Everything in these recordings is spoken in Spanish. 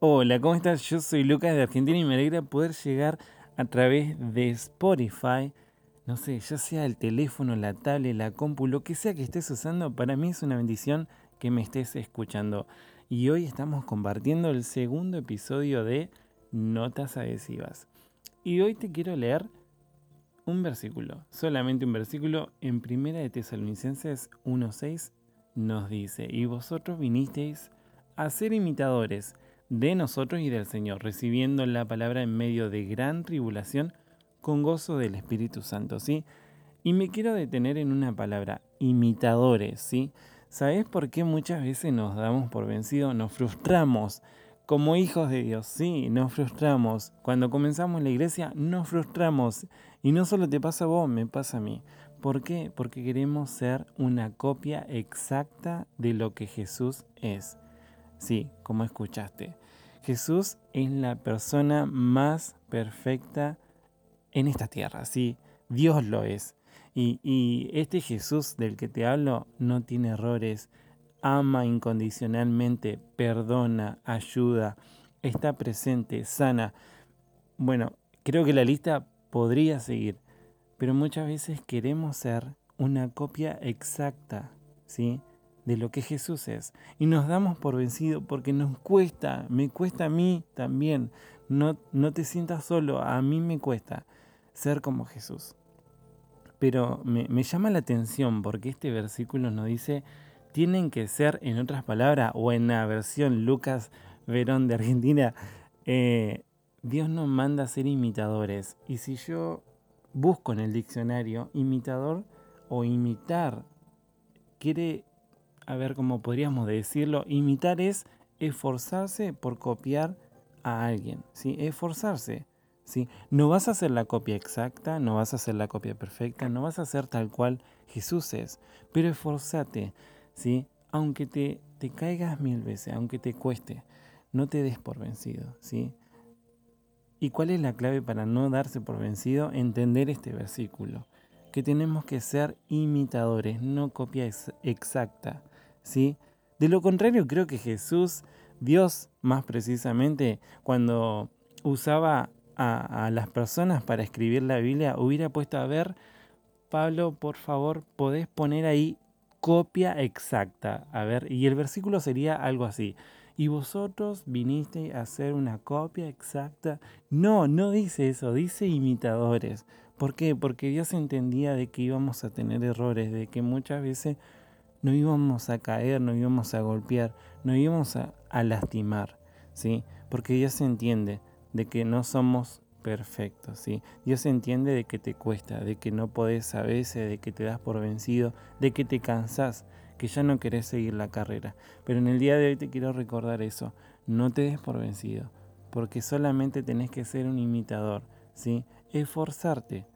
Hola, ¿cómo estás? Yo soy Lucas de Argentina y me alegra poder llegar a través de Spotify. No sé, ya sea el teléfono, la tablet, la compu, lo que sea que estés usando, para mí es una bendición que me estés escuchando. Y hoy estamos compartiendo el segundo episodio de Notas Adhesivas. Y hoy te quiero leer un versículo, solamente un versículo en Primera de Tesalonicenses 1.6 nos dice, y vosotros vinisteis a ser imitadores de nosotros y del Señor, recibiendo la palabra en medio de gran tribulación con gozo del Espíritu Santo, ¿sí? Y me quiero detener en una palabra, imitadores, ¿sí? ¿Sabes por qué muchas veces nos damos por vencidos, nos frustramos como hijos de Dios? Sí, nos frustramos. Cuando comenzamos la iglesia, nos frustramos. Y no solo te pasa a vos, me pasa a mí. ¿Por qué? Porque queremos ser una copia exacta de lo que Jesús es. Sí, como escuchaste. Jesús es la persona más perfecta en esta tierra, sí, Dios lo es. Y, este Jesús del que te hablo no tiene errores, ama incondicionalmente, perdona, ayuda, está presente, sana. Bueno, creo que la lista podría seguir, pero muchas veces queremos ser una copia exacta, ¿sí? De lo que Jesús es. Y nos damos por vencido porque nos cuesta, me cuesta a mí también. No, no te sientas solo, a mí me cuesta ser como Jesús. Pero me, llama la atención porque este versículo nos dice, tienen que ser, en otras palabras, o en la versión Lucas Verón de Argentina, eh, Dios nos manda a ser imitadores. Y si yo busco en el diccionario imitador o imitar, quiere a ver cómo podríamos decirlo, imitar es esforzarse por copiar a alguien, ¿sí? Esforzarse, ¿sí? No vas a hacer la copia exacta, no vas a hacer la copia perfecta, no vas a hacer tal cual Jesús es, pero esforzate, ¿sí? Aunque te, te caigas mil veces, aunque te cueste, no te des por vencido, ¿sí? ¿Y cuál es la clave para no darse por vencido? Entender este versículo, que tenemos que ser imitadores, no copia exacta. ¿Sí? De lo contrario, creo que Jesús, Dios más precisamente, cuando usaba a, las personas para escribir la Biblia, hubiera puesto a ver, Pablo, por favor, podés poner ahí copia exacta. A ver, y el versículo sería algo así. Y vosotros vinisteis a hacer una copia exacta. No, no dice eso, dice imitadores. ¿Por qué? Porque Dios entendía de que íbamos a tener errores, de que muchas veces no íbamos a caer, no íbamos a golpear, no íbamos a, lastimar, ¿sí? Porque Dios entiende de que no somos perfectos, ¿sí? Dios entiende de que te cuesta, de que no podés a veces, de que te das por vencido, de que te cansás, que ya no querés seguir la carrera. Pero en el día de hoy te quiero recordar eso, no te des por vencido, porque solamente tenés que ser un imitador, ¿sí? Esforzarte.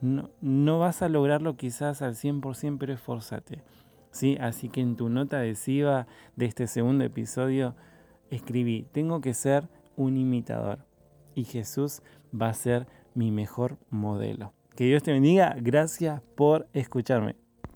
No, no vas a lograrlo quizás al 100%, pero esforzate. ¿Sí? Así que en tu nota adhesiva de este segundo episodio escribí, tengo que ser un imitador y Jesús va a ser mi mejor modelo. Que Dios te bendiga, gracias por escucharme.